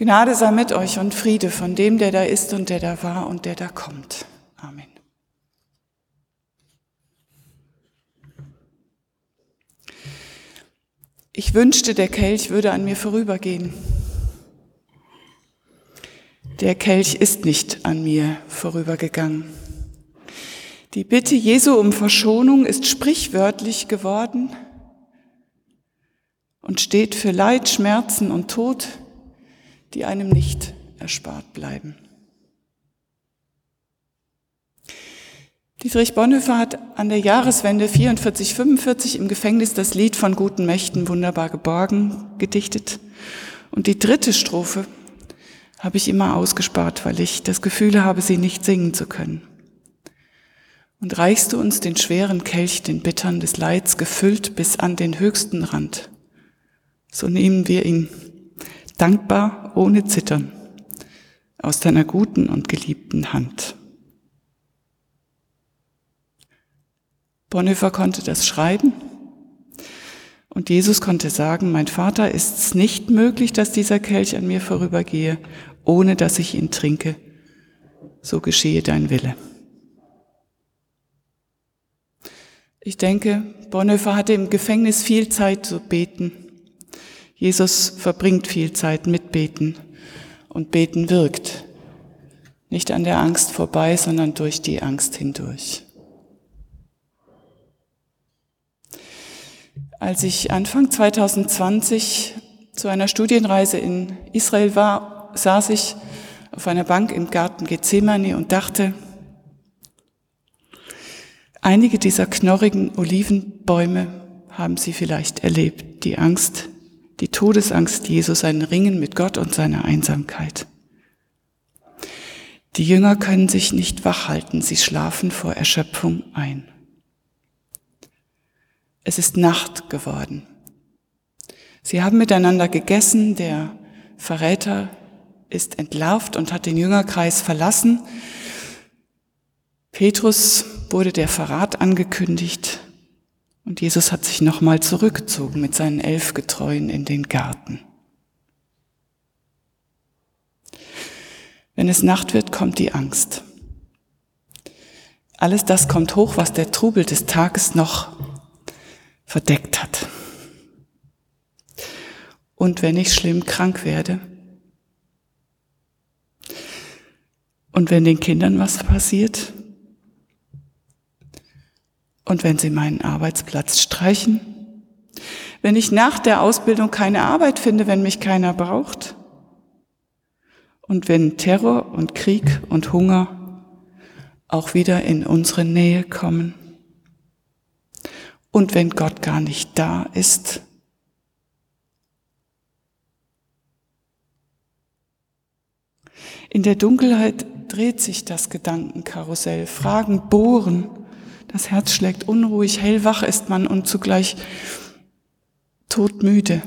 Gnade sei mit euch und Friede von dem, der da ist und der da war und der da kommt. Amen. Ich wünschte, der Kelch würde an mir vorübergehen. Der Kelch ist nicht an mir vorübergegangen. Die Bitte Jesu um Verschonung ist sprichwörtlich geworden und steht für Leid, Schmerzen und Tod die einem nicht erspart bleiben. Dietrich Bonhoeffer hat an der Jahreswende 44, 45 im Gefängnis das Lied von guten Mächten wunderbar geborgen gedichtet. Und die dritte Strophe habe ich immer ausgespart, weil ich das Gefühl habe, sie nicht singen zu können. Und reichst du uns den schweren Kelch, den Bittern des Leids, gefüllt bis an den höchsten Rand, so nehmen wir ihn dankbar ohne Zittern, aus deiner guten und geliebten Hand. Bonhoeffer konnte das schreiben und Jesus konnte sagen, mein Vater ist es nicht möglich, dass dieser Kelch an mir vorübergehe, ohne dass ich ihn trinke. So geschehe dein Wille. Ich denke, Bonhoeffer hatte im Gefängnis viel Zeit zu beten Jesus verbringt viel Zeit mit Beten und Beten wirkt. Nicht an der Angst vorbei, sondern durch die Angst hindurch. Als ich Anfang 2020 zu einer Studienreise in Israel war, saß ich auf einer Bank im Garten Gethsemane und dachte, einige dieser knorrigen Olivenbäume haben Sie vielleicht erlebt, die Angst, die Todesangst Jesu, sein Ringen mit Gott und seine Einsamkeit. Die Jünger können sich nicht wach halten, sie schlafen vor Erschöpfung ein. Es ist Nacht geworden. Sie haben miteinander gegessen, der Verräter ist entlarvt und hat den Jüngerkreis verlassen. Petrus wurde der Verrat angekündigt. Und Jesus hat sich nochmal zurückgezogen mit seinen elf Getreuen in den Garten. Wenn es Nacht wird, kommt die Angst. Alles das kommt hoch, was der Trubel des Tages noch verdeckt hat. Und wenn ich schlimm krank werde, und wenn den Kindern was passiert, und wenn Sie meinen Arbeitsplatz streichen? Wenn ich nach der Ausbildung keine Arbeit finde, wenn mich keiner braucht? Und wenn Terror und Krieg und Hunger auch wieder in unsere Nähe kommen? Und wenn Gott gar nicht da ist? In der Dunkelheit dreht sich das Gedankenkarussell, Fragen bohren das Herz schlägt unruhig, hellwach ist man und zugleich todmüde.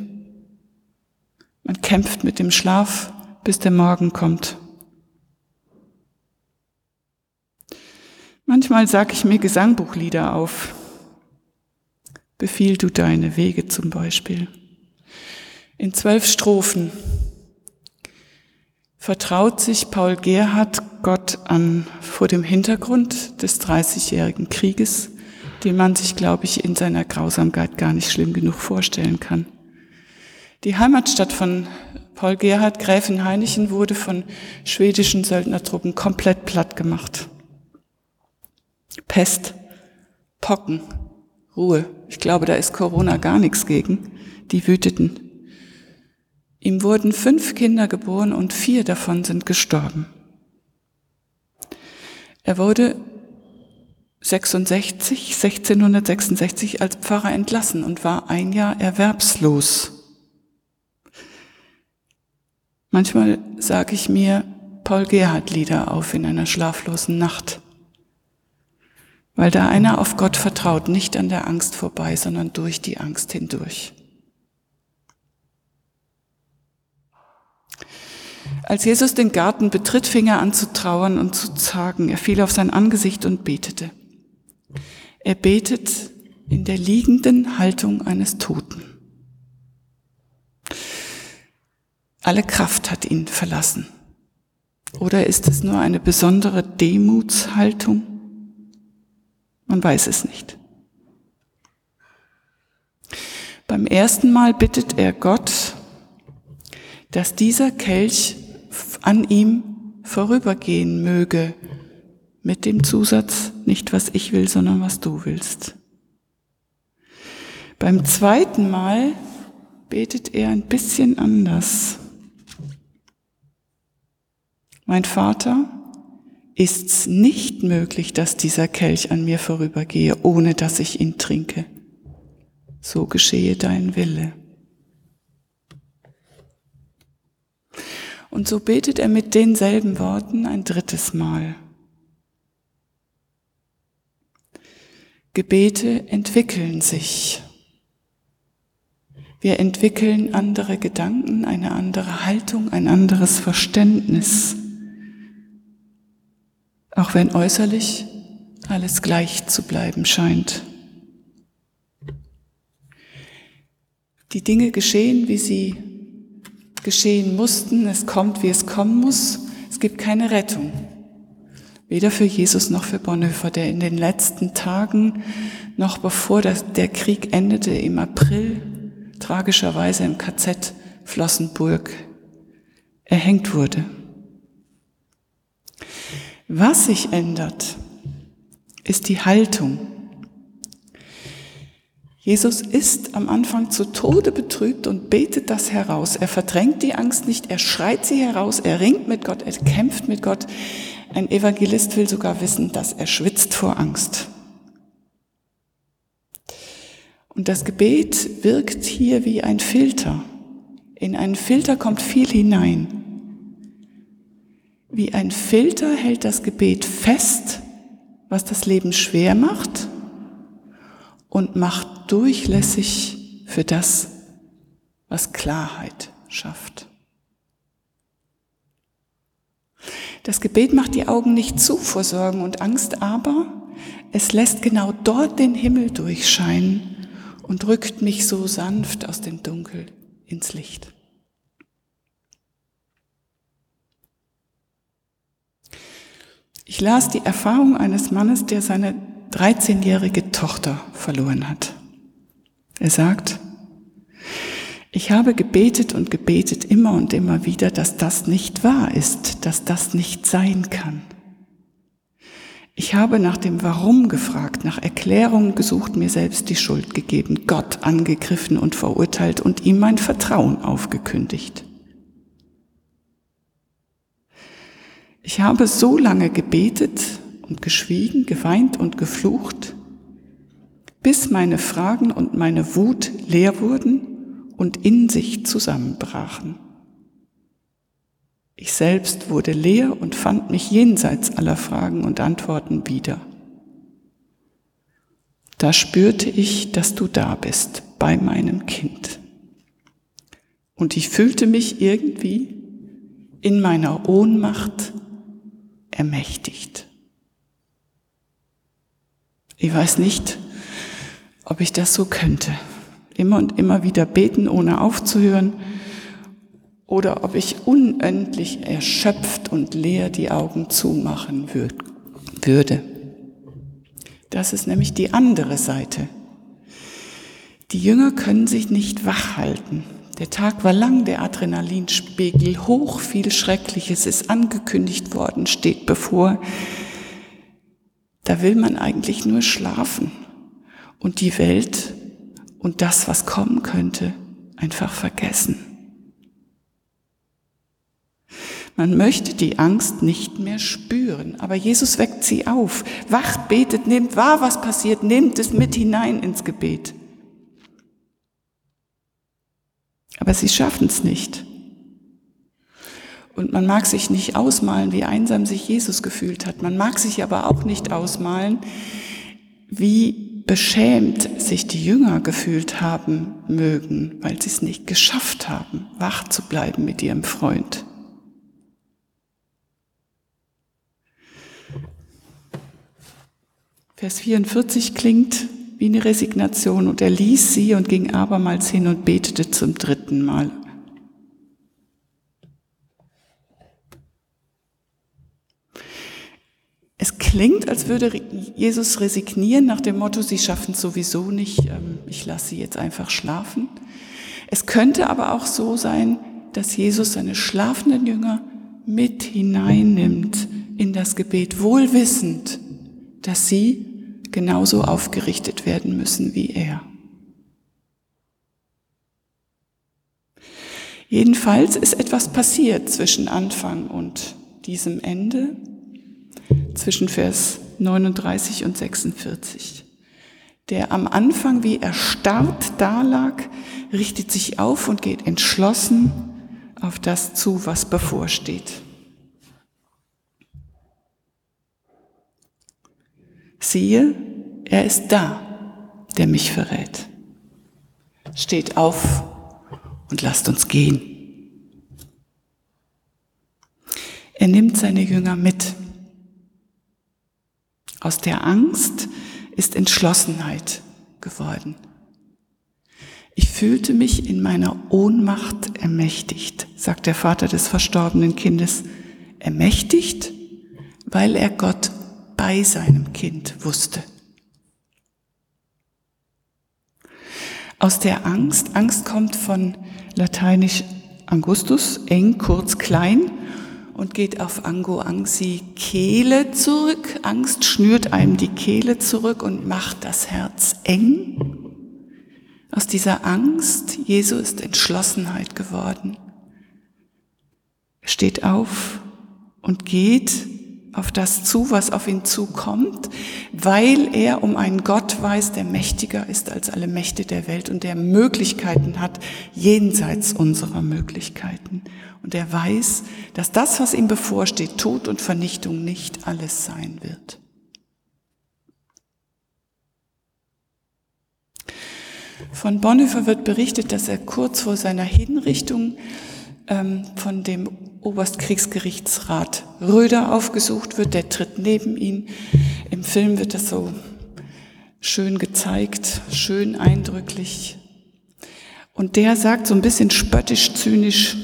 Man kämpft mit dem Schlaf, bis der Morgen kommt. Manchmal sag ich mir Gesangbuchlieder auf. Befiehl du deine Wege zum Beispiel. In zwölf Strophen vertraut sich Paul Gerhard Gott an vor dem Hintergrund des Dreißigjährigen Krieges, den man sich, glaube ich, in seiner Grausamkeit gar nicht schlimm genug vorstellen kann. Die Heimatstadt von Paul Gerhard Gräfenhainichen wurde von schwedischen Söldnertruppen komplett platt gemacht. Pest, Pocken, Ruhe. Ich glaube, da ist Corona gar nichts gegen. Die wüteten. Ihm wurden fünf Kinder geboren und vier davon sind gestorben. Er wurde 66, 1666 als Pfarrer entlassen und war ein Jahr erwerbslos. Manchmal sage ich mir Paul Gerhard Lieder auf in einer schlaflosen Nacht, weil da einer auf Gott vertraut, nicht an der Angst vorbei, sondern durch die Angst hindurch. Als Jesus den Garten betritt, fing er an zu trauern und zu zagen. Er fiel auf sein Angesicht und betete. Er betet in der liegenden Haltung eines Toten. Alle Kraft hat ihn verlassen. Oder ist es nur eine besondere Demutshaltung? Man weiß es nicht. Beim ersten Mal bittet er Gott, dass dieser Kelch an ihm vorübergehen möge, mit dem Zusatz, nicht was ich will, sondern was du willst. Beim zweiten Mal betet er ein bisschen anders. Mein Vater, ist's nicht möglich, dass dieser Kelch an mir vorübergehe, ohne dass ich ihn trinke. So geschehe dein Wille. Und so betet er mit denselben Worten ein drittes Mal. Gebete entwickeln sich. Wir entwickeln andere Gedanken, eine andere Haltung, ein anderes Verständnis auch wenn äußerlich alles gleich zu bleiben scheint. Die Dinge geschehen, wie sie geschehen mussten. Es kommt, wie es kommen muss. Es gibt keine Rettung. Weder für Jesus noch für Bonhoeffer, der in den letzten Tagen, noch bevor der Krieg endete, im April tragischerweise im KZ Flossenburg erhängt wurde. Was sich ändert, ist die Haltung. Jesus ist am Anfang zu Tode betrübt und betet das heraus. Er verdrängt die Angst nicht, er schreit sie heraus, er ringt mit Gott, er kämpft mit Gott. Ein Evangelist will sogar wissen, dass er schwitzt vor Angst. Und das Gebet wirkt hier wie ein Filter. In einen Filter kommt viel hinein. Wie ein Filter hält das Gebet fest, was das Leben schwer macht und macht durchlässig für das, was Klarheit schafft. Das Gebet macht die Augen nicht zu vor Sorgen und Angst, aber es lässt genau dort den Himmel durchscheinen und rückt mich so sanft aus dem Dunkel ins Licht. Ich las die Erfahrung eines Mannes, der seine 13-jährige Tochter verloren hat. Er sagt, ich habe gebetet und gebetet immer und immer wieder, dass das nicht wahr ist, dass das nicht sein kann. Ich habe nach dem Warum gefragt, nach Erklärungen gesucht, mir selbst die Schuld gegeben, Gott angegriffen und verurteilt und ihm mein Vertrauen aufgekündigt. Ich habe so lange gebetet und geschwiegen, geweint und geflucht, bis meine Fragen und meine Wut leer wurden und in sich zusammenbrachen. Ich selbst wurde leer und fand mich jenseits aller Fragen und Antworten wieder. Da spürte ich, dass du da bist bei meinem Kind. Und ich fühlte mich irgendwie in meiner Ohnmacht ermächtigt. Ich weiß nicht, ob ich das so könnte. Immer und immer wieder beten, ohne aufzuhören, oder ob ich unendlich erschöpft und leer die Augen zumachen würde. Das ist nämlich die andere Seite. Die Jünger können sich nicht wach halten. Der Tag war lang, der Adrenalinspiegel hoch, viel Schreckliches ist angekündigt worden, steht bevor. Da will man eigentlich nur schlafen und die Welt und das, was kommen könnte, einfach vergessen. Man möchte die Angst nicht mehr spüren, aber Jesus weckt sie auf, wacht, betet, nehmt wahr, was passiert, nehmt es mit hinein ins Gebet. Aber sie schaffen es nicht. Und man mag sich nicht ausmalen, wie einsam sich Jesus gefühlt hat. Man mag sich aber auch nicht ausmalen, wie beschämt sich die Jünger gefühlt haben mögen, weil sie es nicht geschafft haben, wach zu bleiben mit ihrem Freund. Vers 44 klingt wie eine Resignation und er ließ sie und ging abermals hin und betete zum dritten Mal. Es klingt, als würde Jesus resignieren nach dem Motto, sie schaffen es sowieso nicht, ähm, ich lasse sie jetzt einfach schlafen. Es könnte aber auch so sein, dass Jesus seine schlafenden Jünger mit hineinnimmt in das Gebet, wohl wissend, dass sie genauso aufgerichtet werden müssen wie er. Jedenfalls ist etwas passiert zwischen Anfang und diesem Ende, zwischen Vers 39 und 46. Der am Anfang wie erstarrt dalag, richtet sich auf und geht entschlossen auf das zu, was bevorsteht. Siehe, er ist da, der mich verrät. Steht auf und lasst uns gehen. Er nimmt seine Jünger mit. Aus der Angst ist Entschlossenheit geworden. Ich fühlte mich in meiner Ohnmacht ermächtigt, sagt der Vater des verstorbenen Kindes. Ermächtigt, weil er Gott bei seinem Kind wusste. Aus der Angst, Angst kommt von lateinisch Angustus, eng, kurz, klein und geht auf Ango Angsi Kehle zurück. Angst schnürt einem die Kehle zurück und macht das Herz eng. Aus dieser Angst, Jesu ist Entschlossenheit geworden. Er steht auf und geht auf das zu, was auf ihn zukommt, weil er um einen Gott weiß, der mächtiger ist als alle Mächte der Welt und der Möglichkeiten hat, jenseits unserer Möglichkeiten. Und er weiß, dass das, was ihm bevorsteht, Tod und Vernichtung nicht alles sein wird. Von Bonhoeffer wird berichtet, dass er kurz vor seiner Hinrichtung von dem Oberstkriegsgerichtsrat Röder aufgesucht wird. Der tritt neben ihn. Im Film wird das so schön gezeigt, schön eindrücklich. Und der sagt so ein bisschen spöttisch, zynisch,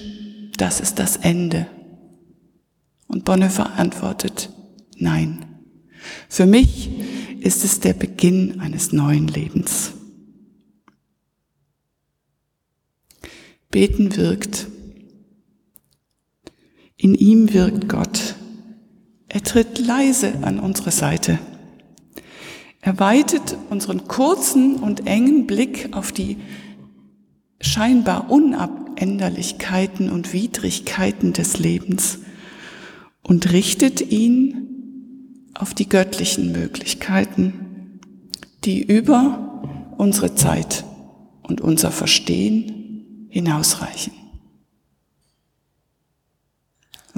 das ist das Ende. Und Bonhoeffer antwortet, nein. Für mich ist es der Beginn eines neuen Lebens. Beten wirkt. In ihm wirkt Gott. Er tritt leise an unsere Seite. Er weitet unseren kurzen und engen Blick auf die scheinbar Unabänderlichkeiten und Widrigkeiten des Lebens und richtet ihn auf die göttlichen Möglichkeiten, die über unsere Zeit und unser Verstehen hinausreichen.